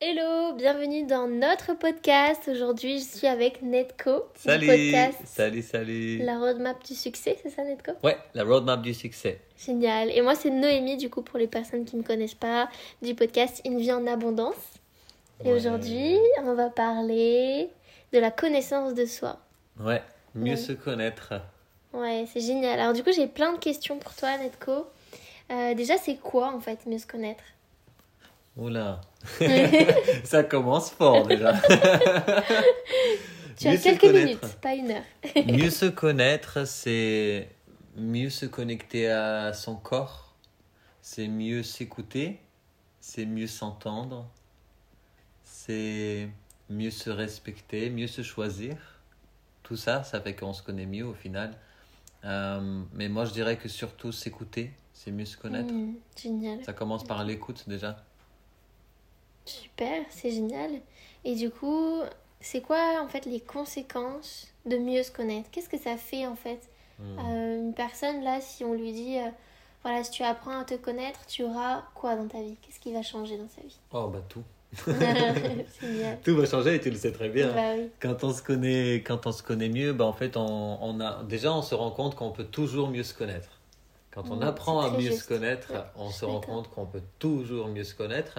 Hello, bienvenue dans notre podcast. Aujourd'hui, je suis avec Netco. Salut podcast Salut, salut La roadmap du succès, c'est ça Netco? Ouais, la roadmap du succès. Génial. Et moi, c'est Noémie, du coup, pour les personnes qui ne me connaissent pas, du podcast Une vie en abondance. Et Ouais. aujourd'hui, on va parler de la connaissance de soi. Ouais, mieux Ouais. se connaître. Ouais, c'est génial. Alors, du coup, j'ai plein de questions pour toi, Netco. Euh, déjà, c'est quoi, en fait, mieux se connaître? Oula Ça commence fort déjà. Tu as Mieux quelques minutes, pas une heure. mieux se connaître, c'est mieux se connecter à son corps, c'est mieux s'écouter, c'est mieux s'entendre, c'est mieux se respecter, mieux se choisir. Tout ça, ça fait qu'on se connaît mieux au final. Euh, mais moi, je dirais que surtout s'écouter, c'est mieux se connaître. Hmm, génial. Ça commence par l'écoute déjà. Super, c'est génial. Et du coup, c'est quoi en fait les conséquences de mieux se connaître? Qu'est-ce que ça fait en fait? Hmm. Euh, Une personne là, si on lui dit, euh, voilà, si tu apprends à te connaître, tu auras quoi dans ta vie? Qu'est-ce qui va changer dans sa vie? Oh bah tout. Tout va changer et tu le sais très bien. Bah oui. Quand on se connaît, quand on se connaît mieux, bah en fait on, on a déjà on se rend compte qu'on peut toujours mieux se connaître. Quand on Mm, apprend à mieux juste. se connaître, Ouais, on se rend compte qu'on peut toujours mieux se connaître.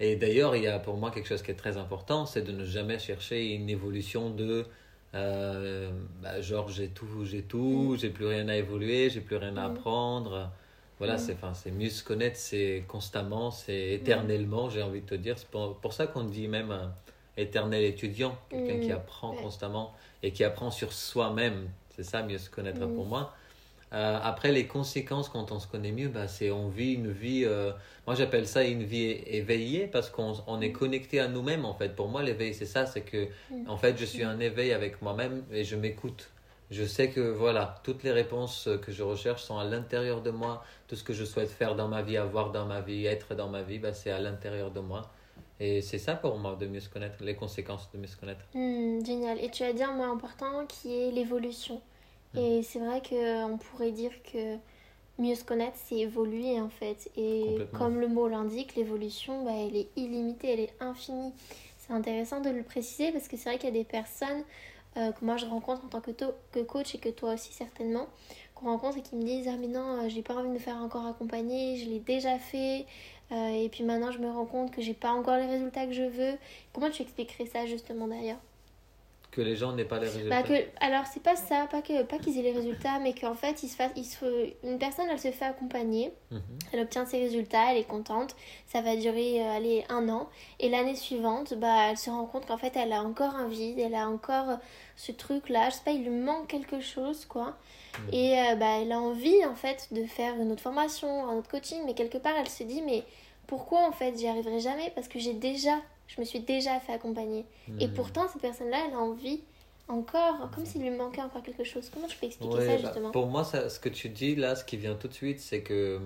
Et d'ailleurs, il y a pour moi quelque chose qui est très important, c'est de ne jamais chercher une évolution de euh, bah, genre j'ai tout, j'ai tout, Mm. j'ai plus rien à évoluer, j'ai plus rien à Mm. apprendre. Voilà, Mm. c'est enfin, c'est mieux se connaître, c'est constamment, c'est éternellement, j'ai envie de te dire. C'est pour, pour ça qu'on dit même un éternel étudiant, quelqu'un qui apprend constamment et qui apprend sur soi-même. C'est ça, mieux se connaître pour moi. Euh, après, les conséquences quand on se connaît mieux, bah, c'est on vit une vie, euh, moi j'appelle ça une vie éveillée parce qu'on on est connecté à nous-mêmes en fait. Pour moi, l'éveil, c'est ça, c'est que Mm. en fait, je suis un éveil avec moi-même et je m'écoute. Je sais que voilà, toutes les réponses que je recherche sont à l'intérieur de moi. Tout ce que je souhaite faire dans ma vie, avoir dans ma vie, être dans ma vie, bah, c'est à l'intérieur de moi. Et c'est ça pour moi de mieux se connaître, les conséquences de mieux se connaître. Hmm, génial. Et tu as dit un mot important qui est l'évolution. Et c'est vrai qu'on pourrait dire que mieux se connaître, c'est évoluer en fait. Et comme le mot l'indique, l'évolution, bah, elle est illimitée, elle est infinie. C'est intéressant de le préciser parce que c'est vrai qu'il y a des personnes euh, que moi je rencontre en tant que, coach et que toi aussi certainement, qu'on rencontre et qui me disent Ah, mais non, euh, j'ai pas envie de me faire encore accompagner, je l'ai déjà fait. euh, et puis maintenant, je me rends compte que j'ai pas encore les résultats que je veux. Comment tu expliquerais ça justement d'ailleurs? Que les gens n'aient pas les résultats. bah que, alors c'est pas ça, pas que pas qu'ils aient les résultats, mais qu'en fait ils se fassent, ils se, une personne elle se fait accompagner, Mhm. elle obtient ses résultats, elle est contente, ça va durer euh, allez, un an, et l'année suivante, bah elle se rend compte qu'en fait elle a encore un vide, elle a encore ce truc là, je sais pas, il lui manque quelque chose quoi, Mhm. et euh, bah elle a envie en fait de faire une autre formation, un autre coaching, mais quelque part elle se dit mais pourquoi en fait j'y arriverai jamais? Parce que j'ai déjà, je me suis déjà fait accompagner. Et Mhm. pourtant, cette personne-là, elle a envie encore, comme s'il lui manquait encore quelque chose. Comment tu peux expliquer Ouais, ça, bah, justement pour moi, ça, ce que tu dis là, ce qui vient tout de suite, c'est que,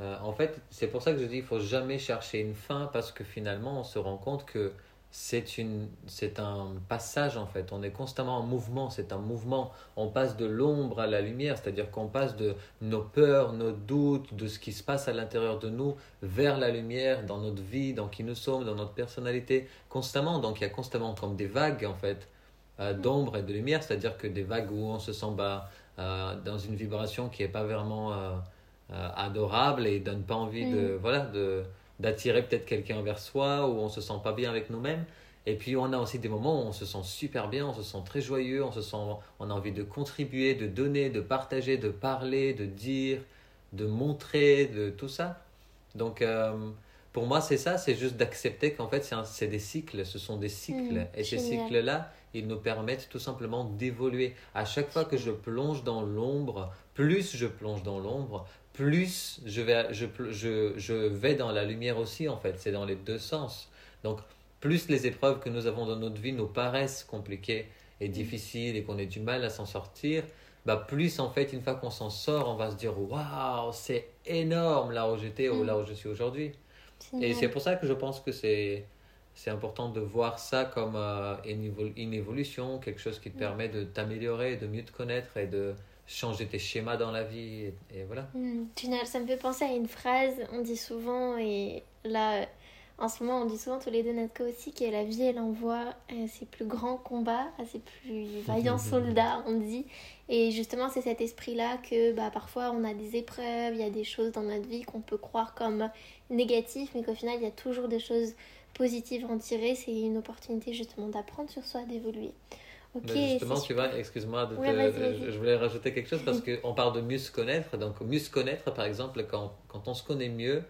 euh, en fait, c'est pour ça que je dis, il faut jamais chercher une fin parce que finalement, on se rend compte que c'est une, c'est un passage en fait. On est constamment en mouvement. C'est un mouvement. On passe de l'ombre à la lumière, c'est-à-dire qu'on passe de nos peurs, nos doutes, de ce qui se passe à l'intérieur de nous vers la lumière dans notre vie, dans qui nous sommes, dans notre personnalité, constamment. Donc il y a constamment comme des vagues en fait euh, d'ombre et de lumière, c'est-à-dire que des vagues où on se sent bah, euh, dans une vibration qui n'est pas vraiment euh, adorable et donne pas envie de voilà de d'attirer peut-être quelqu'un vers soi où on se sent pas bien avec nous-mêmes. Et puis on a aussi des moments où on se sent super bien, on se sent très joyeux, on se sent on a envie de contribuer, de donner, de partager, de parler, de dire, de montrer, de tout ça. Donc euh, pour moi, c'est ça, c'est juste d'accepter qu'en fait, c'est des cycles, ce sont des cycles. Mm, et ces cycles-là, ils nous permettent tout simplement d'évoluer. À chaque fois que je plonge dans l'ombre, plus je plonge dans l'ombre, plus je vais, je, je, je vais dans la lumière aussi, en fait. C'est dans les deux sens. Donc, plus les épreuves que nous avons dans notre vie nous paraissent compliquées et difficiles et qu'on ait du mal à s'en sortir, bah plus en fait, une fois qu'on s'en sort, on va se dire Waouh, c'est énorme là où j'étais ou Mm. là où je suis aujourd'hui. Et c'est pour ça que je pense que c'est c'est important de voir ça comme euh, une, évol- une évolution, quelque chose qui te permet de t'améliorer, de mieux te connaître et de changer tes schémas dans la vie. Et, et voilà. Hmm, génial, ça me fait penser à une phrase, on dit souvent, et là, En ce moment, on dit souvent tous les deux, Natko aussi, que la vie, elle envoie à ses plus grands combats, à ses plus vaillants soldats, on dit. Et justement, c'est cet esprit-là que bah, parfois on a des épreuves, il y a des choses dans notre vie qu'on peut croire comme négatives, mais qu'au final, il y a toujours des choses positives à en tirer. C'est une opportunité justement d'apprendre sur soi, d'évoluer. Ok. justement, tu vois, excuse-moi, je voulais rajouter quelque chose parce qu'on parle de mieux se connaître. Donc, mieux se connaître, par exemple, quand, quand on se connaît mieux,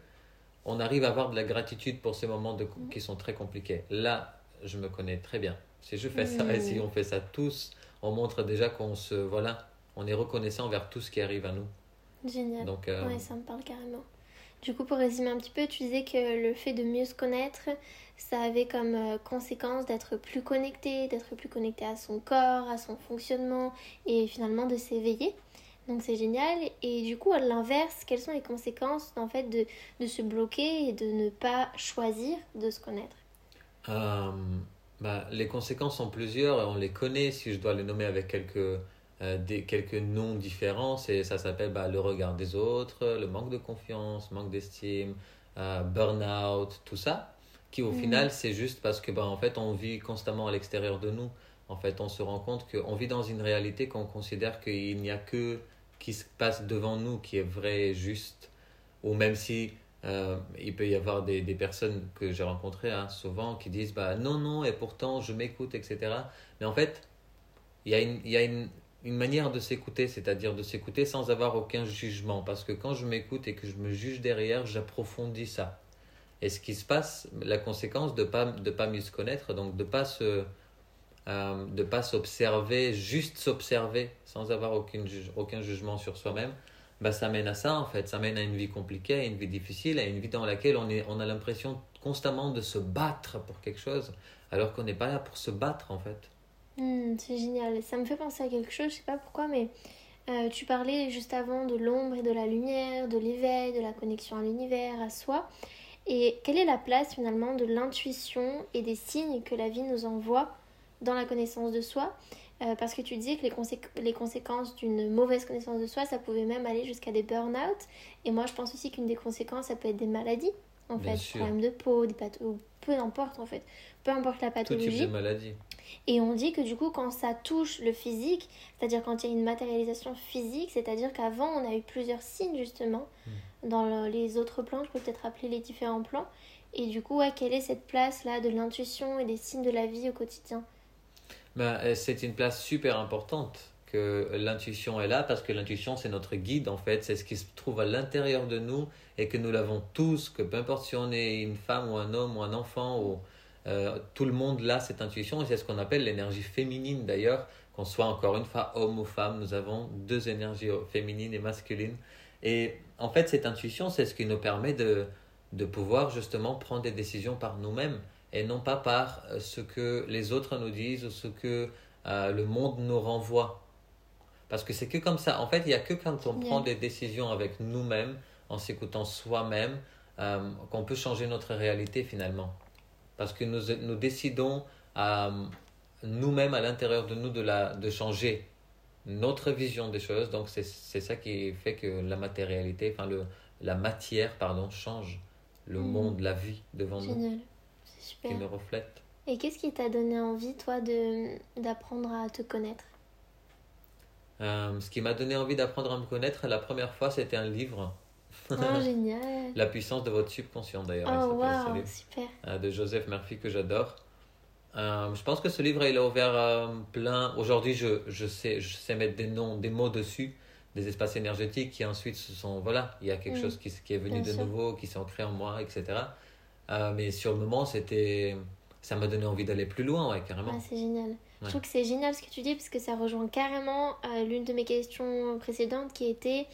on arrive à avoir de la gratitude pour ces moments de, qui sont très compliqués. Là, je me connais très bien. Si je fais ça et si on fait ça tous, on montre déjà qu'on se voilà, on est reconnaissant envers tout ce qui arrive à nous. Génial. Donc, euh, ouais, ça me parle carrément. Du coup, pour résumer un petit peu, tu disais que le fait de mieux se connaître, ça avait comme euh, conséquence d'être plus connecté, d'être plus connecté à son corps, à son fonctionnement et finalement de s'éveiller. Donc c'est génial. Et du coup, à l'inverse, quelles sont les conséquences en fait de, de se bloquer et de ne pas choisir de se connaître? Euh, bah, Les conséquences sont plusieurs on les connaît si je dois les nommer avec quelques, euh, des, quelques noms différents. Et ça s'appelle bah, le regard des autres, le manque de confiance, manque d'estime, euh, burn-out, tout ça. Qui au mhm. final, c'est juste parce que bah, en fait, on vit constamment à l'extérieur de nous. En fait, on se rend compte qu'on vit dans une réalité qu'on considère qu'il n'y a que qui se passe devant nous qui est vrai et juste, ou même si euh, il peut y avoir des, des personnes que j'ai rencontrées hein, souvent qui disent bah non non et pourtant je m'écoute etc. Mais en fait il y a une, y a une, une manière de s'écouter, c'est-à-dire de s'écouter sans avoir aucun jugement, parce que quand je m'écoute et que je me juge derrière, j'approfondis ça. Et ce qui se passe, la conséquence de pas de pas mieux se connaître, donc de pas se euh, de pas s'observer, juste s'observer sans avoir aucun, aucun jugement sur soi-même, bah, ça mène à ça en fait. Ça mène à une vie compliquée, à une vie difficile, à une vie dans laquelle on, est, on a l'impression constamment de se battre pour quelque chose, alors qu'on n'est pas là pour se battre en fait. Hmm, c'est génial. Ça me fait penser à quelque chose, je sais pas pourquoi, mais euh, tu parlais juste avant de l'ombre et de la lumière, de l'éveil, de la connexion à l'univers, à soi. Et quelle est la place finalement de l'intuition et des signes que la vie nous envoie dans la connaissance de soi. Euh, parce que tu disais que les, les conséquences d'une mauvaise connaissance de soi, ça pouvait même aller jusqu'à des burn-out. Et moi, je pense aussi qu'une des conséquences, ça peut être des maladies, en fait, des problèmes de peau, des pathologies, peu importe, en fait, peu importe la pathologie. Tout type de maladie. Et on dit que du coup, quand ça touche le physique, c'est-à-dire quand il y a une matérialisation physique, c'est-à-dire qu'avant, on a eu plusieurs signes, justement, hmm. dans les autres plans, je peux peut-être rappeler les différents plans. Et du coup, quelle est cette place-là de l'intuition et des signes de la vie au quotidien? Ben, euh, c'est une place super importante que l'intuition est là parce que l'intuition c'est notre guide en fait, c'est ce qui se trouve à l'intérieur de nous et que nous l'avons tous, que peu importe si on est une femme ou un homme ou un enfant ou euh, tout le monde là cette intuition. Et c'est ce qu'on appelle l'énergie féminine d'ailleurs, qu'on soit encore une fois homme ou femme, nous avons deux énergies féminines et masculines. Et en fait cette intuition c'est ce qui nous permet de, de pouvoir justement prendre des décisions par nous-mêmes et non pas par euh, ce que les autres nous disent ou ce que euh, le monde nous renvoie. Parce que c'est que comme ça. En fait, il n'y a que quand on prend des décisions avec nous-mêmes, en s'écoutant soi-même, euh, qu'on peut changer notre réalité finalement. Parce que nous, nous décidons nous-mêmes à l'intérieur de nous de, la, de changer notre vision des choses. Donc c'est ça qui fait que la matérialité, enfin le, la matière, pardon, change le mm. monde, la vie devant nous qui me reflète. Et qu'est-ce qui t'a donné envie, toi, d'apprendre à te connaître? Euh, Ce qui m'a donné envie d'apprendre à me connaître, la première fois, c'était un livre. Oh, génial La puissance de votre subconscient, d'ailleurs. Oh, wow, super euh, De Joseph Murphy, que j'adore. Euh, je pense que ce livre, il a ouvert plein... Aujourd'hui, je, je, sais, je sais mettre des noms, des mots dessus, des espaces énergétiques qui ensuite se sont... Voilà, il y a quelque mm. chose qui, qui est venu de nouveau, qui s'est ancré en moi, etc. Euh, mais sur le moment, c'était ça m'a donné envie d'aller plus loin, ouais, carrément. c'est génial. Je trouve que c'est génial ce que tu dis parce que ça rejoint carrément euh, l'une de mes questions précédentes qui était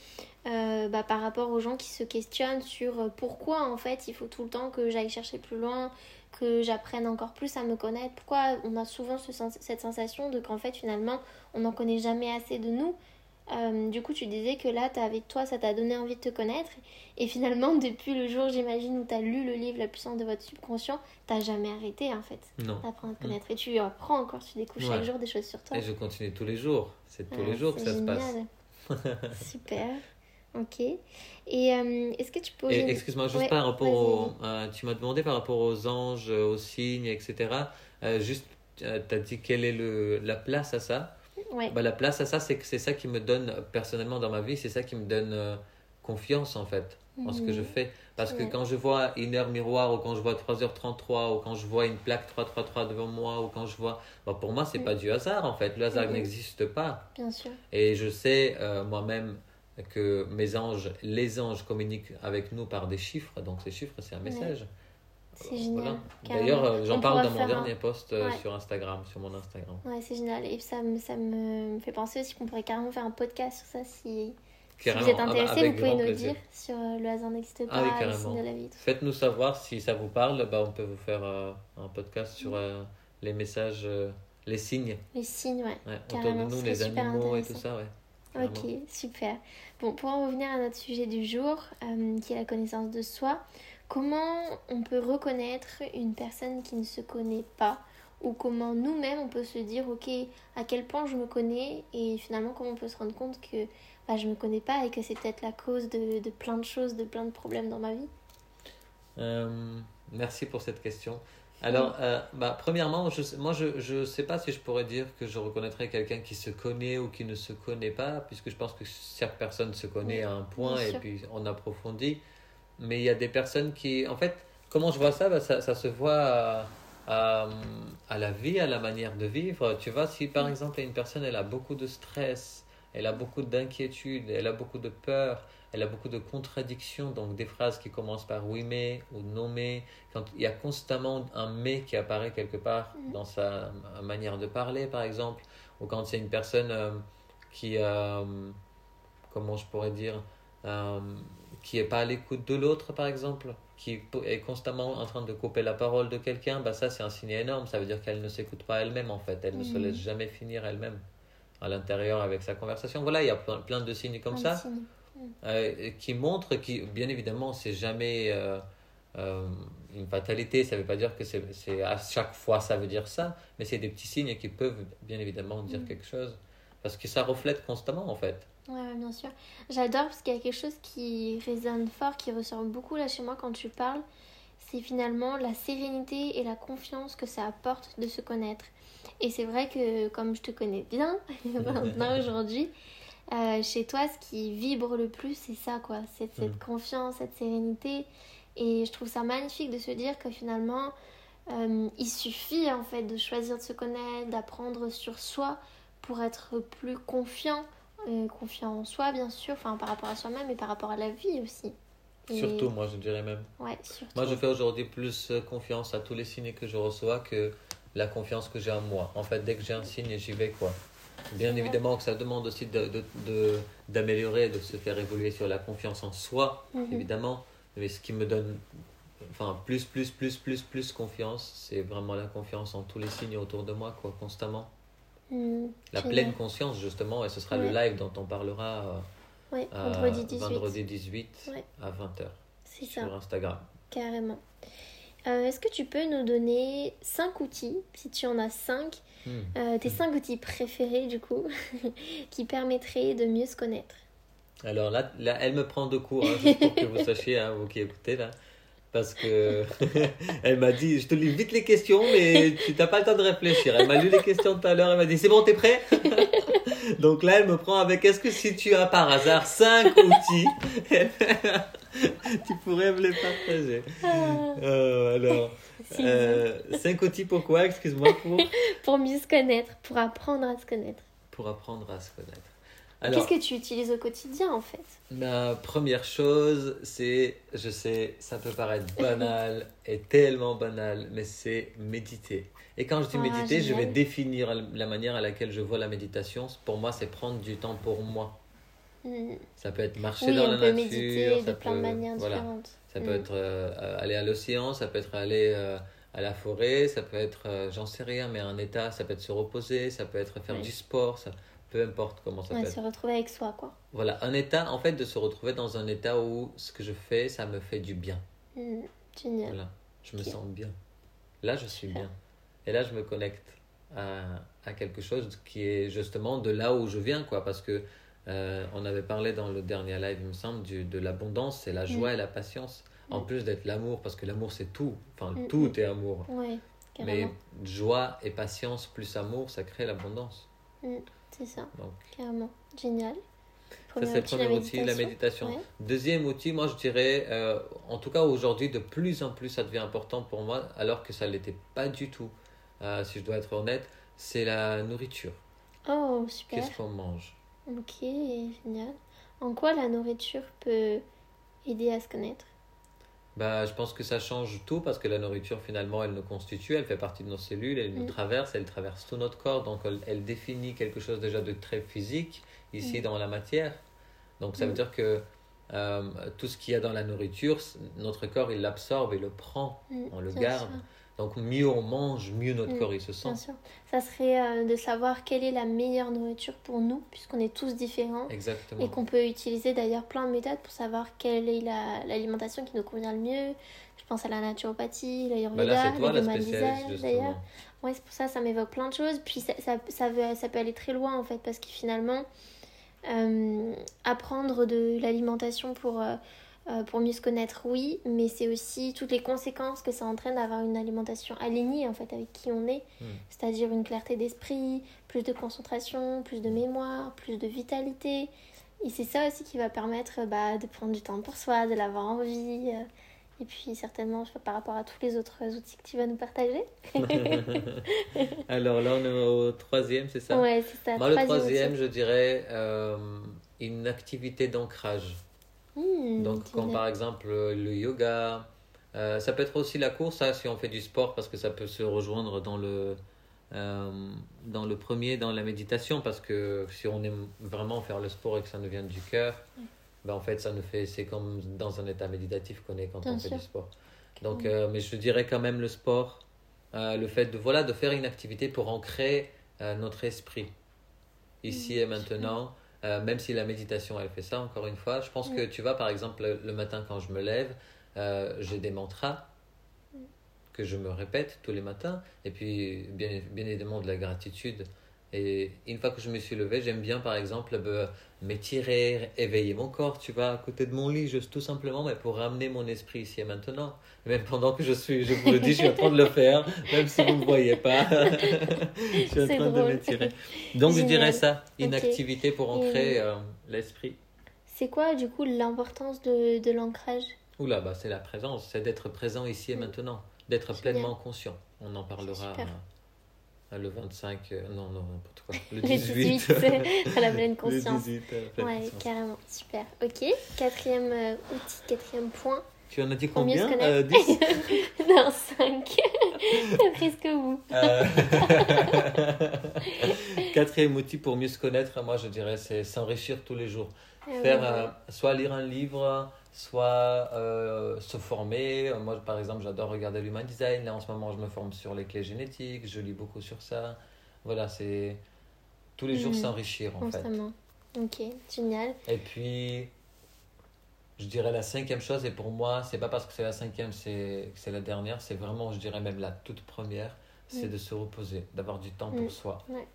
euh, bah, par rapport aux gens qui se questionnent sur pourquoi en fait il faut tout le temps que j'aille chercher plus loin, que j'apprenne encore plus à me connaître. Pourquoi on a souvent ce cette sensation de qu'en fait finalement on n'en connaît jamais assez de nous? Euh, du coup, tu disais que là, avec toi, ça t'a donné envie de te connaître. Et finalement, depuis le jour, j'imagine, où tu as lu le livre La puissance de votre subconscient, t'as jamais arrêté, en fait, d'apprendre à te connaître. Et tu apprends encore, tu découvres chaque jour des choses sur toi. Et je continue tous les jours. C'est tous les jours que ça se passe. Super. Ok. Et euh, est-ce que tu peux... Excuse-moi, juste Ouais, par rapport vas-y, au... euh, tu m'as demandé par rapport aux anges, aux signes, etc. Juste, tu as dit quelle est le, la place à ça. Ouais. Bah, la place à ça, c'est que c'est ça qui me donne, personnellement dans ma vie, c'est ça qui me donne euh, confiance en fait, en ce que je Mhm. fais. Parce que Ouais. quand je vois une heure miroir, ou quand je vois 3h33, ou quand je vois une plaque 333 devant moi, ou quand je vois. Bah, pour moi, c'est Mhm. pas du hasard en fait. Le hasard Mhm. n'existe pas. Bien sûr. Et je sais euh, moi-même que mes anges, les anges communiquent avec nous par des chiffres. Donc ces chiffres, c'est un message. C'est génial. Voilà. D'ailleurs, euh, j'en On parle dans mon un- dernier post euh, Ouais. sur Instagram, sur mon Instagram. Ouais, c'est génial. Et ça me, ça me fait penser aussi qu'on pourrait carrément faire un podcast sur ça si, si vous êtes intéressé. avec Vous pouvez nous plaisir. dire sur euh, le hasard n'existe Ah oui, pas, le carrément. signe de la vie. Faites-nous savoir si ça vous parle. Bah, on peut vous faire euh, un podcast sur euh, les messages, euh, les signes Les signes, ouais. ouais, autour de nous, les animaux et tout ça. Ouais. Ok, super. Bon, pour en revenir à notre sujet du jour, euh, qui est la connaissance de soi, comment on peut reconnaître une personne qui ne se connaît pas ou comment nous-mêmes on peut se dire, ok, à quel point je me connais et finalement comment on peut se rendre compte que bah, je me connais pas et que c'est peut-être la cause de, de plein de choses, de plein de problèmes dans ma vie? Euh, merci pour cette question. Alors, euh, bah, premièrement, je, moi, je ne sais pas si je pourrais dire que je reconnaîtrais quelqu'un qui se connaît ou qui ne se connaît pas, puisque je pense que chaque personne se connaît Oui, à un point et puis on approfondit. Mais il y a des personnes qui, en fait, comment je vois ça? Bah, ça, ça se voit à, à, à la vie, à la manière de vivre. Tu vois, si par exemple une personne, elle a beaucoup de stress, elle a beaucoup d'inquiétude, elle a beaucoup de peur, elle a beaucoup de contradictions, donc des phrases qui commencent par oui mais ou non mais, quand il y a constamment un mais qui apparaît quelque part Mhm. dans sa manière de parler par exemple, ou quand c'est une personne euh, qui, euh, comment je pourrais dire, euh, qui est pas à l'écoute de l'autre par exemple, qui est constamment en train de couper la parole de quelqu'un, bah ça c'est un signe énorme, ça veut dire qu'elle ne s'écoute pas elle-même en fait, elle ne se Mhm. laisse jamais finir elle-même à l'intérieur avec sa conversation. Voilà, il y a plein, plein de signes comme ça euh, qui montre, qui, bien évidemment, c'est jamais euh, euh, une fatalité. Ça ne veut pas dire que c'est c'est à chaque fois ça veut dire ça, mais c'est des petits signes qui peuvent, bien évidemment, dire Mm. quelque chose. Parce que ça reflète constamment, en fait. Ouais, ouais, bien sûr. J'adore parce qu'il y a quelque chose qui résonne fort, qui ressort beaucoup là chez moi quand tu parles. C'est finalement la sérénité et la confiance que ça apporte de se connaître. Et c'est vrai que comme je te connais bien maintenant aujourd'hui, euh, chez toi, ce qui vibre le plus, c'est ça, quoi. C'est cette Mhm. confiance, cette sérénité. Et je trouve ça magnifique de se dire que finalement, euh, il suffit en fait de choisir de se connaître, d'apprendre sur soi pour être plus confiant, euh, confiant en soi bien sûr, enfin par rapport à soi-même et par rapport à la vie aussi. Et- Surtout, moi, je dirais même. Ouais, surtout. Moi, je fais aujourd'hui plus euh, confiance à tous les signes que je reçois que la confiance que j'ai en moi. En fait, dès que j'ai un signe, j'y vais, quoi. Bien évidemment que ça demande aussi de, de, de- d'améliorer, de se faire évoluer sur la confiance en soi, Mhm. évidemment. Mais ce qui me donne enfin, plus, plus, plus, plus, plus confiance, c'est vraiment la confiance en tous les signes autour de moi, quoi, constamment. La génial. pleine conscience, justement, et ce sera le live dont on parlera euh, Ouais, euh, vendredi 18. vendredi 18 Ouais. à 20h C'est ça, sur Instagram. carrément. Euh, Est-ce que tu peux nous donner 5 outils, si tu en as 5, Hmm. tes 5 outils préférés du coup, qui permettraient de mieux se connaître? Alors là, là, elle me prend de court, hein, juste pour que vous sachiez, hein, vous qui écoutez là. Parce que elle m'a dit, je te lis vite les questions, mais tu n'as pas le temps de réfléchir. Elle m'a lu les questions tout à l'heure, elle m'a dit, c'est bon, t'es prêt? Donc là, elle me prend avec, est-ce que si tu as par hasard 5 outils, tu pourrais me les partager? Ah, Euh, Alors, si, euh, 5 outils pour quoi Excuse-moi, pour, Pour mieux se connaître, pour apprendre à se connaître. pour apprendre à se connaître. Qu'est-ce que tu utilises au quotidien en fait? Ma première chose, c'est, je sais, ça peut paraître banal et tellement banal, mais c'est méditer. Et quand je dis Ah, méditer, je vais définir la manière à laquelle je vois la méditation. Pour moi, c'est prendre du temps pour moi. Hmm. Ça peut être marcher Oui, dans la peut nature, méditer ça de plein de peut- manières voilà. différentes. Ça Mm. peut être euh, aller à l'océan, ça peut être aller euh, à la forêt, ça peut être, euh, j'en sais rien, mais un état, ça peut être se reposer, ça peut être faire du sport, ça, peu importe comment ça Ouais, peut être. se retrouver avec soi quoi. Voilà, un état, en fait, de se retrouver dans un état où ce que je fais, ça me fait du bien. Hmm. Génial. Voilà, je me sens bien. Là, je suis bien. Et là, je me connecte à, à quelque chose qui est justement de là où je viens, quoi. Parce que Euh, on avait parlé dans le dernier live, il me semble, du, de l'abondance, c'est la joie Mm. et la patience. En Mm. plus d'être l'amour, parce que l'amour c'est tout. Enfin, tout est amour. Ouais, Mais joie et patience plus amour, ça crée l'abondance. C'est ça, Donc, carrément. Génial. ça c'est le premier outil, la méditation. Ouais. Deuxième outil, moi je dirais, euh, en tout cas aujourd'hui, de plus en plus ça devient important pour moi, alors que ça ne l'était pas du tout, euh, si je dois être honnête, c'est la nourriture. Oh, super. Qu'est-ce qu'on mange? Ok, génial. En quoi la nourriture peut aider à se connaître? Bah, Je pense que ça change tout parce que la nourriture finalement elle nous constitue, elle fait partie de nos cellules, elle nous Mm. traverse, elle traverse tout notre corps, donc elle, elle définit quelque chose déjà de très physique ici Mm. dans la matière. Donc ça veut Mm. dire que euh, tout ce qu'il y a dans la nourriture, notre corps il l'absorbe et le prend. On le garde. Donc mieux on mange, mieux notre Mm. corps il se sent. Bien sûr. Ça serait euh, de savoir quelle est la meilleure nourriture pour nous, puisqu'on est tous différents. Exactement. Et qu'on peut utiliser d'ailleurs plein de méthodes pour savoir quelle est la- l'alimentation qui nous convient le mieux. Je pense à la naturopathie, Bah l'ayurveda, là c'est toi la spécialiste d'ailleurs. Ouais, c'est pour ça, ça m'évoque plein de choses. Puis ça, ça, ça, veut- ça peut aller très loin en fait, parce que finalement, euh, apprendre de l'alimentation pour, euh, euh, pour mieux se connaître, oui, mais c'est aussi toutes les conséquences que ça entraîne d'avoir une alimentation alignée en fait avec qui on est, Hmm. c'est-à-dire une clarté d'esprit, plus de concentration, plus de mémoire, plus de vitalité. Et c'est ça aussi qui va permettre bah, de prendre du temps pour soi, de l'avoir envie. euh, et puis certainement, je sais par rapport à tous les autres outils que tu vas nous partager. Alors là on est au troisième, c'est ça? Ouais, c'est ça. Moi le troisième troisième outil. je dirais euh, une activité d'ancrage. Hmm, Donc, comme par exemple euh, le yoga, euh, ça peut être aussi la course, ça, si on fait du sport, parce que ça peut se rejoindre dans le, euh, dans le premier, dans la méditation, parce que si on aime vraiment faire le sport et que ça nous vient du cœur, ben, en fait, ça nous fait, c'est comme dans un état méditatif qu'on est quand Bien on fait du sport. Donc, euh, mais je dirais quand même le sport, le fait de, voilà, de faire une activité pour ancrer notre esprit. Ici et maintenant. Euh, même si la méditation, elle fait ça, encore une fois. Je pense que, tu vois, par exemple, le, le matin quand je me lève, euh, j'ai des mantras que je me répète tous les matins. Et puis, bien, bien évidemment, de la gratitude. Et une fois que je me suis levé, j'aime bien, par exemple, euh, m'étirer, éveiller mon corps, tu vois, à côté de mon lit, juste tout simplement, mais pour ramener mon esprit ici et maintenant. Même pendant que je suis, je vous le dis, je suis en train de le faire, même si vous ne me voyez pas. je suis en train de drôle. m'étirer. Donc, je dirais ça, une activité pour ancrer Et- euh, l'esprit. C'est quoi du coup l'importance de, de l'ancrage? Oula, bah, c'est la présence, c'est d'être présent ici et maintenant, d'être pleinement conscient. On en parlera Super. Euh, le 25, euh, non, non, n'importe quoi, le Le 18. 18, c'est la pleine Le conscience. 18, euh, pleine Ouais, conscience. carrément, super. Ok, quatrième euh, outil, quatrième point. Tu en as dit combien. Euh, 10 non, 5. T'as presque vous. Euh, Quatrième outil pour mieux se connaître, moi je dirais, c'est s'enrichir tous les jours. Faire euh, soit lire un livre, soit euh, se former. Moi par exemple, j'adore regarder l'human design. Là en ce moment, je me forme sur les clés génétiques, je lis beaucoup sur ça. Voilà, c'est tous les jours Mhm. s'enrichir en fait. Ok, génial. Et puis, je dirais la cinquième chose, et pour moi, c'est pas parce que c'est la cinquième c'est que c'est la dernière, c'est vraiment, je dirais même la toute première, c'est de se reposer, d'avoir du temps pour soi. Ouais.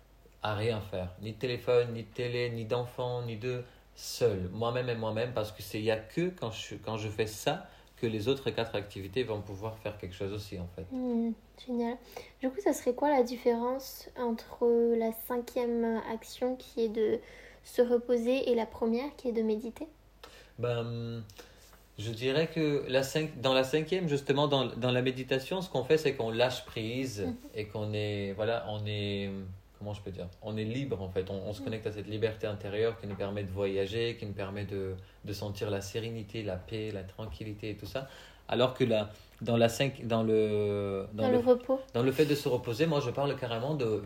À rien faire. Ni téléphone, ni télé, ni d'enfant, ni de seul. Moi-même et moi-même, parce que c'est il y a que quand je, quand je fais ça que les autres quatre activités vont pouvoir faire quelque chose aussi, en fait. Hmm, génial. Du coup, ça serait quoi la différence entre la cinquième action qui est de se reposer et la première qui est de méditer? Ben, je dirais que la cinq, dans la cinquième, justement, dans, dans la méditation, ce qu'on fait, c'est qu'on lâche prise Mhm. et qu'on est, voilà, on est, comment je peux dire, on est libre en fait. On, on se connecte à cette liberté intérieure qui nous permet de voyager, qui nous permet de, de sentir la sérénité, la paix, la tranquillité et tout ça. Alors que là, dans, la cinq, dans, le, dans, Dans le, le repos dans le fait de se reposer, moi je parle carrément de euh,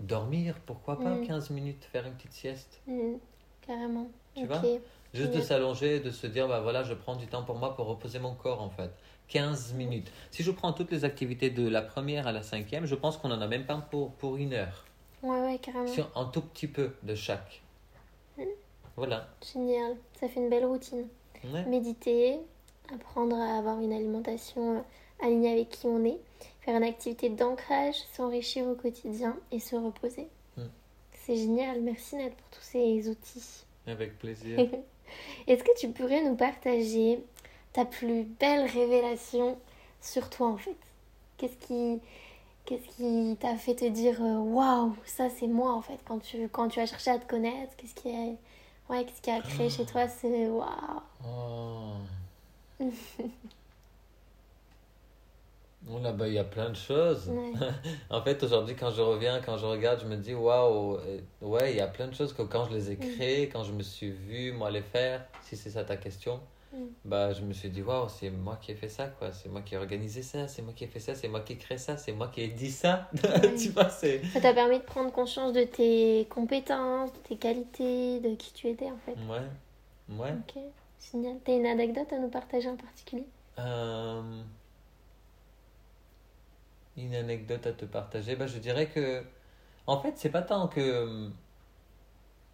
dormir, pourquoi pas Mhm. 15 minutes, faire une petite sieste? Hmm, Carrément. Tu vois? Juste de s'allonger, de se dire, bah voilà, je prends du temps pour moi pour reposer mon corps en fait. 15 minutes. Si je prends toutes les activités de la première à la cinquième, je pense qu'on en a même pas pour, pour une heure. Ouais, ouais, carrément. Sur un tout petit peu de chaque. Voilà. Génial. Ça fait une belle routine. Ouais. Méditer, apprendre à avoir une alimentation euh, alignée avec qui on est, faire une activité d'ancrage, s'enrichir au quotidien et se reposer. Mm. C'est génial. Merci Ned pour tous ces outils. Avec plaisir. Est-ce que tu pourrais nous partager ta plus belle révélation sur toi en fait? Qu'est-ce qui qu'est-ce qui t'a fait te dire euh, waouh, ça c'est moi en fait quand tu quand tu as cherché à te connaître, qu'est-ce qui a ouais, qu'est-ce qui a créé chez toi c'est waouh. Oh. Là-bas, il y a plein de choses. Ouais. en fait, aujourd'hui, quand je reviens, quand je regarde, je me dis, waouh, euh, ouais, il y a plein de choses que quand je les ai créées, quand je me suis vu, moi, les faire, si c'est ça ta question, Mm. Bah, je me suis dit, waouh, c'est moi qui ai fait ça, quoi. C'est moi qui ai organisé ça, c'est moi qui ai fait ça, c'est moi qui ai créé ça, c'est moi qui ai dit ça. tu vois, c'est. Ça t'a permis de prendre conscience de tes compétences, de tes qualités, de qui tu étais en fait. Ouais, ouais. Ok, génial. T'as une anecdote à nous partager en particulier? Euh, Une anecdote à te partager, bah, je dirais que, en fait, c'est pas tant que euh,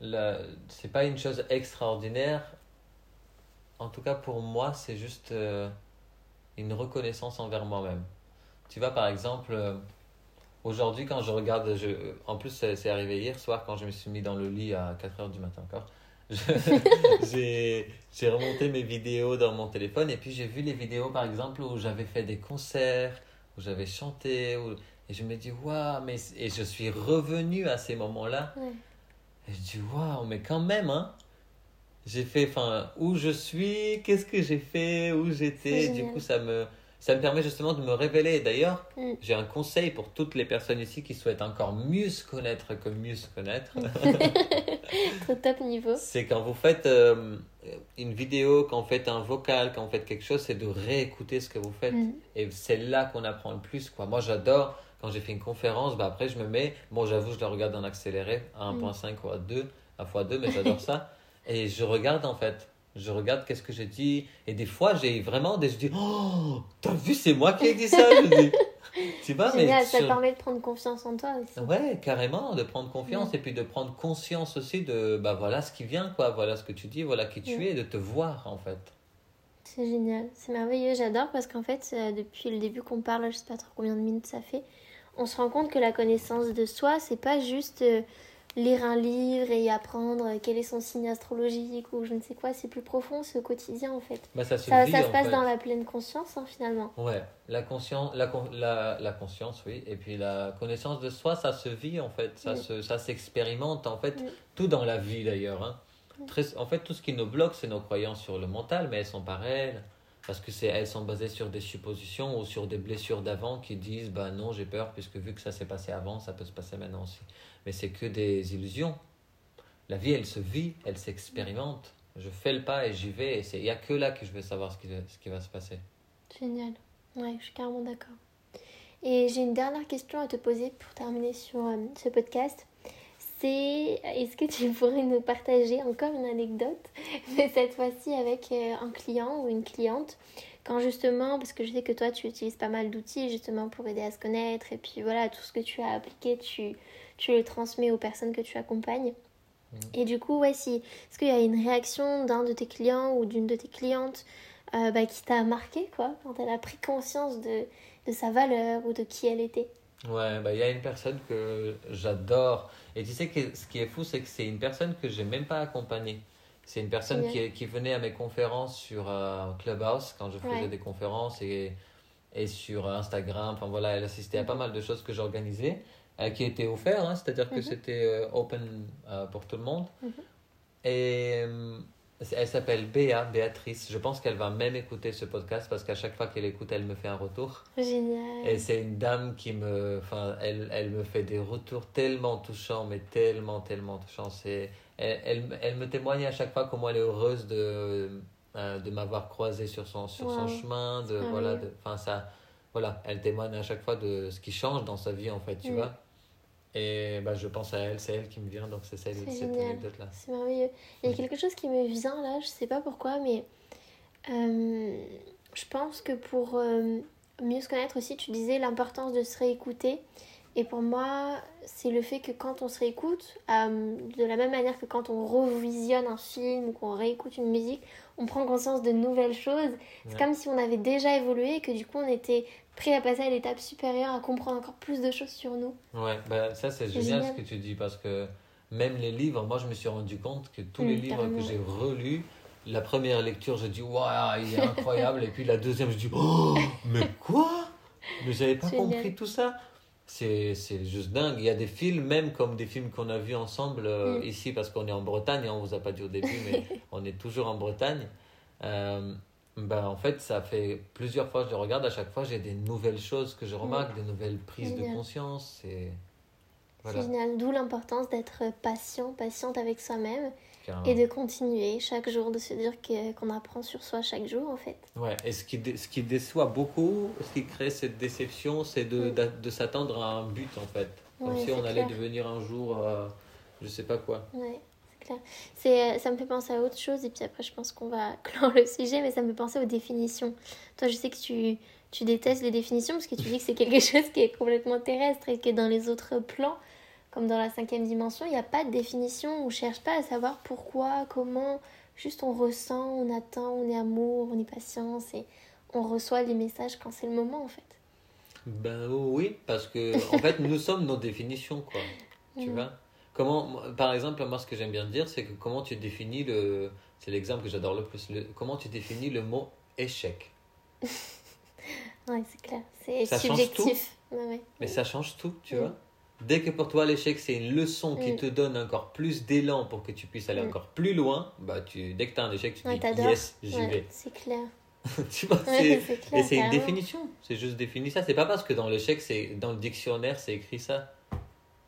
la... c'est pas une chose extraordinaire. En tout cas, pour moi, c'est juste euh, une reconnaissance envers moi-même. Tu vois, par exemple, euh, aujourd'hui, quand je regarde, je... en plus, c'est arrivé hier soir quand je me suis mis dans le lit à 4 heures du matin encore. J'ai j'ai remonté mes vidéos dans mon téléphone et puis j'ai vu les vidéos, par exemple, où j'avais fait des concerts, où j'avais chanté, où- et je me dis, waouh, mais. Et je suis revenu à ces moments-là. Ouais. Et je dis, waouh, mais quand même, hein. J'ai fait, enfin, où je suis, qu'est-ce que j'ai fait, où j'étais. Du coup, ça me, ça me permet justement de me révéler. D'ailleurs, Mm. j'ai un conseil pour toutes les personnes ici qui souhaitent encore mieux se connaître que mieux se connaître. Trop top niveau. C'est quand vous faites euh, une vidéo, quand vous faites un vocal, quand vous faites quelque chose, c'est de réécouter ce que vous faites. Mm. Et c'est là qu'on apprend le plus. Quoi. Moi, j'adore, quand j'ai fait une conférence, bah, après, je me mets, bon, j'avoue, je la regarde en accéléré, à 1.5 ou à 2, à x2, mais j'adore ça. Et je regarde, en fait. Je regarde qu'est-ce que j'ai dit. Et des fois, j'ai vraiment des. Je dis, oh, t'as vu, c'est moi qui ai dit ça. Je dis. Tu vois, mais. Génial, ça te sur- permet de prendre confiance en toi aussi. Ouais, carrément, de prendre confiance et puis de prendre conscience aussi de, bah voilà ce qui vient, quoi, voilà ce que tu dis, voilà qui tu es, de te voir en fait. C'est génial, c'est merveilleux, j'adore parce qu'en fait, euh, depuis le début qu'on parle, je sais pas trop combien de minutes ça fait, on se rend compte que la connaissance de soi, c'est pas juste euh, lire un livre et apprendre quel est son signe astrologique ou je ne sais quoi, c'est plus profond, c'est au quotidien en fait. Bah, ça se Ça, vit ça se en passe fait. dans la pleine conscience hein, finalement. Ouais, la conscience, la, la, la conscience, oui, et puis la connaissance de soi, ça se vit en fait, ça Mm. se, ça s'expérimente en fait, Mm. tout dans la vie d'ailleurs. Hein. Mm. En fait, tout ce qui nous bloque, c'est nos croyances sur le mental, mais elles sont pas réelles. Parce que c'est, elles sont basées sur des suppositions ou sur des blessures d'avant qui disent bah non j'ai peur puisque vu que ça s'est passé avant ça peut se passer maintenant aussi. Mais c'est que des illusions. La vie elle se vit, elle s'expérimente. Je fais le pas et j'y vais et il y a que là que je vais savoir ce qui, ce qui va se passer. Génial, ouais, je suis carrément d'accord. Et j'ai une dernière question à te poser pour terminer sur euh, ce podcast. C'est est-ce que tu pourrais nous partager encore une anecdote, mais cette fois-ci avec euh, un client ou une cliente, quand justement, parce que je sais que toi tu utilises pas mal d'outils justement pour aider à se connaître, et puis voilà, tout ce que tu as appliqué, tu, tu le transmets aux personnes que tu accompagnes. Mhm. Et du coup, ouais, si, est-ce qu'il y a une réaction d'un de tes clients ou d'une de tes clientes euh, bah, qui t'a marqué, quoi, quand elle a pris conscience de, de sa valeur ou de qui elle était? Ouais, bah il y a une personne que j'adore. Et tu sais que ce qui est fou, c'est que c'est une personne que j'ai même pas accompagnée. C'est une personne qui, qui venait à mes conférences sur euh, Clubhouse quand je faisais Ouais. des conférences et, et sur Instagram. Enfin voilà, elle assistait à pas mal de choses que j'organisais euh, qui étaient offertes, hein, c'est-à-dire que Mhm. c'était euh, open euh, pour tout le monde. Mhm. Et euh, elle s'appelle Béa, Béatrice. Je pense qu'elle va même écouter ce podcast parce qu'à chaque fois qu'elle écoute, elle me fait un retour. Génial. Et c'est une dame qui me, enfin, elle, elle me fait des retours tellement touchants, mais tellement, tellement touchants. C'est, elle, elle, elle me témoigne à chaque fois comment elle est heureuse de, euh, de m'avoir croisé sur son, sur son chemin. De, Ah voilà, oui. de, enfin, ça, voilà, elle témoigne à chaque fois de ce qui change dans sa vie, en fait, tu Mm. vois. Et bah, je pense à elle, c'est elle qui me vient, donc c'est celle, C'est cette anecdote-là. C'est merveilleux. Il y a quelque chose qui me vient là, je sais pas pourquoi, mais euh, je pense que pour euh, mieux se connaître aussi, tu disais l'importance de se réécouter. Et pour moi, c'est le fait que quand on se réécoute, euh, de la même manière que quand on revisionne un film ou qu'on réécoute une musique, on prend conscience de nouvelles choses. C'est Ouais. comme si on avait déjà évolué et que du coup on était prêt à passer à l'étape supérieure, à comprendre encore plus de choses sur nous. Ouais, bah, ça c'est génial, génial. ce que tu dis parce que même les livres, moi je me suis rendu compte que tous les Mm, livres carrément. que j'ai relus, la première lecture, je dis waouh, il est incroyable. et puis la deuxième, je dis oh, mais quoi? Mais j'avais pas Génial. compris tout ça. C'est c'est juste dingue. Il y a des films, même comme des films qu'on a vus ensemble euh, Mm. ici, parce qu'on est en Bretagne, hein, on vous a pas dit au début, mais on est toujours en Bretagne. Euh, ben, en fait, ça fait plusieurs fois que je le regarde. À chaque fois, j'ai des nouvelles choses que je remarque, des nouvelles prises de conscience. Et C'est voilà, génial. D'où l'importance d'être patient, patiente avec soi-même et de continuer chaque jour, de se dire que- qu'on apprend sur soi chaque jour en fait. Ouais, et ce qui, dé- ce qui déçoit beaucoup, ce qui crée cette déception, c'est de, Mm. de s'attendre à un but en fait. Comme Ouais, si on c'est allait clair. devenir un jour, euh, je sais pas quoi. Ouais, c'est clair. C'est, ça me fait penser à autre chose et puis après je pense qu'on va clore le sujet, mais ça me fait penser aux définitions. Toi, je sais que tu, tu détestes les définitions parce que tu dis que c'est quelque chose qui est complètement terrestre et que dans les autres plans, comme dans la cinquième dimension, il n'y a pas de définition. On ne cherche pas à savoir pourquoi, comment. Juste on ressent, on attend, on est amour, on est patience et on reçoit les messages quand c'est le moment en fait. Ben oui, parce que en fait, nous sommes nos définitions, quoi. Tu Mm. vois? Comment, par exemple, moi, ce que j'aime bien dire, c'est que comment tu définis le. C'est l'exemple que j'adore le plus. Le, comment tu définis le mot échec? Ouais, c'est clair. C'est Ça change subjectif. Ouais, ouais. Mais ça change tout, tu Mm. vois. Dès que pour toi l'échec c'est une leçon qui Mm. te donne encore plus d'élan pour que tu puisses aller Mm. encore plus loin, bah tu dès que tu as un échec tu Ouais, dis yes, j'y vais. c'est clair. tu vois, c'est clair. et c'est une définition, c'est juste défini ça, c'est pas parce que dans l'échec c'est dans le dictionnaire c'est écrit ça.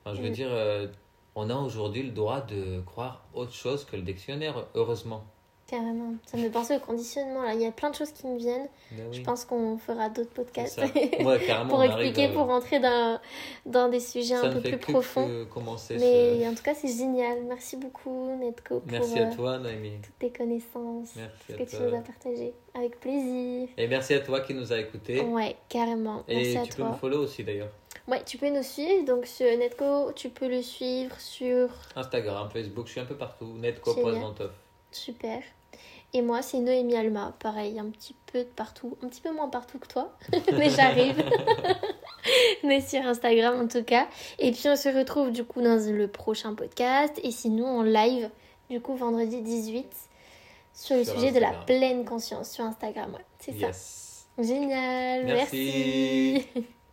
Enfin, je veux Mm. dire euh, on a aujourd'hui le droit de croire autre chose que le dictionnaire heureusement. Carrément. Ça me fait penser au conditionnement. Là. Il y a plein de choses qui me viennent. Ben oui, Je pense qu'on fera d'autres podcasts. Ouais, pour expliquer, euh, pour rentrer dans, dans des sujets ça un peu plus profonds. Mais ce... en tout cas, c'est génial. Merci beaucoup, Netco, pour Merci euh, à toi Naomi. toutes tes connaissances, Merci ce que tu toi. nous as partagé. Avec plaisir. Et merci à toi qui nous a écoutés. Ouais, carrément. Et Merci à tu peux me toi. follow aussi d'ailleurs. Ouais, tu peux nous suivre. Donc, sur Netco, tu peux le suivre sur Instagram, Facebook, je suis un peu partout. Netco.vantov. Super. Et moi, c'est Noémie Alma. Pareil, un petit peu de partout. Un petit peu moins partout que toi. mais j'arrive. mais sur Instagram, en tout cas. Et puis, on se retrouve, du coup, dans le prochain podcast. Et sinon, en live, du coup, vendredi 18, sur le Sur sujet de la pleine conscience sur Instagram. Ouais, c'est Yes. ça. Génial. Merci. merci.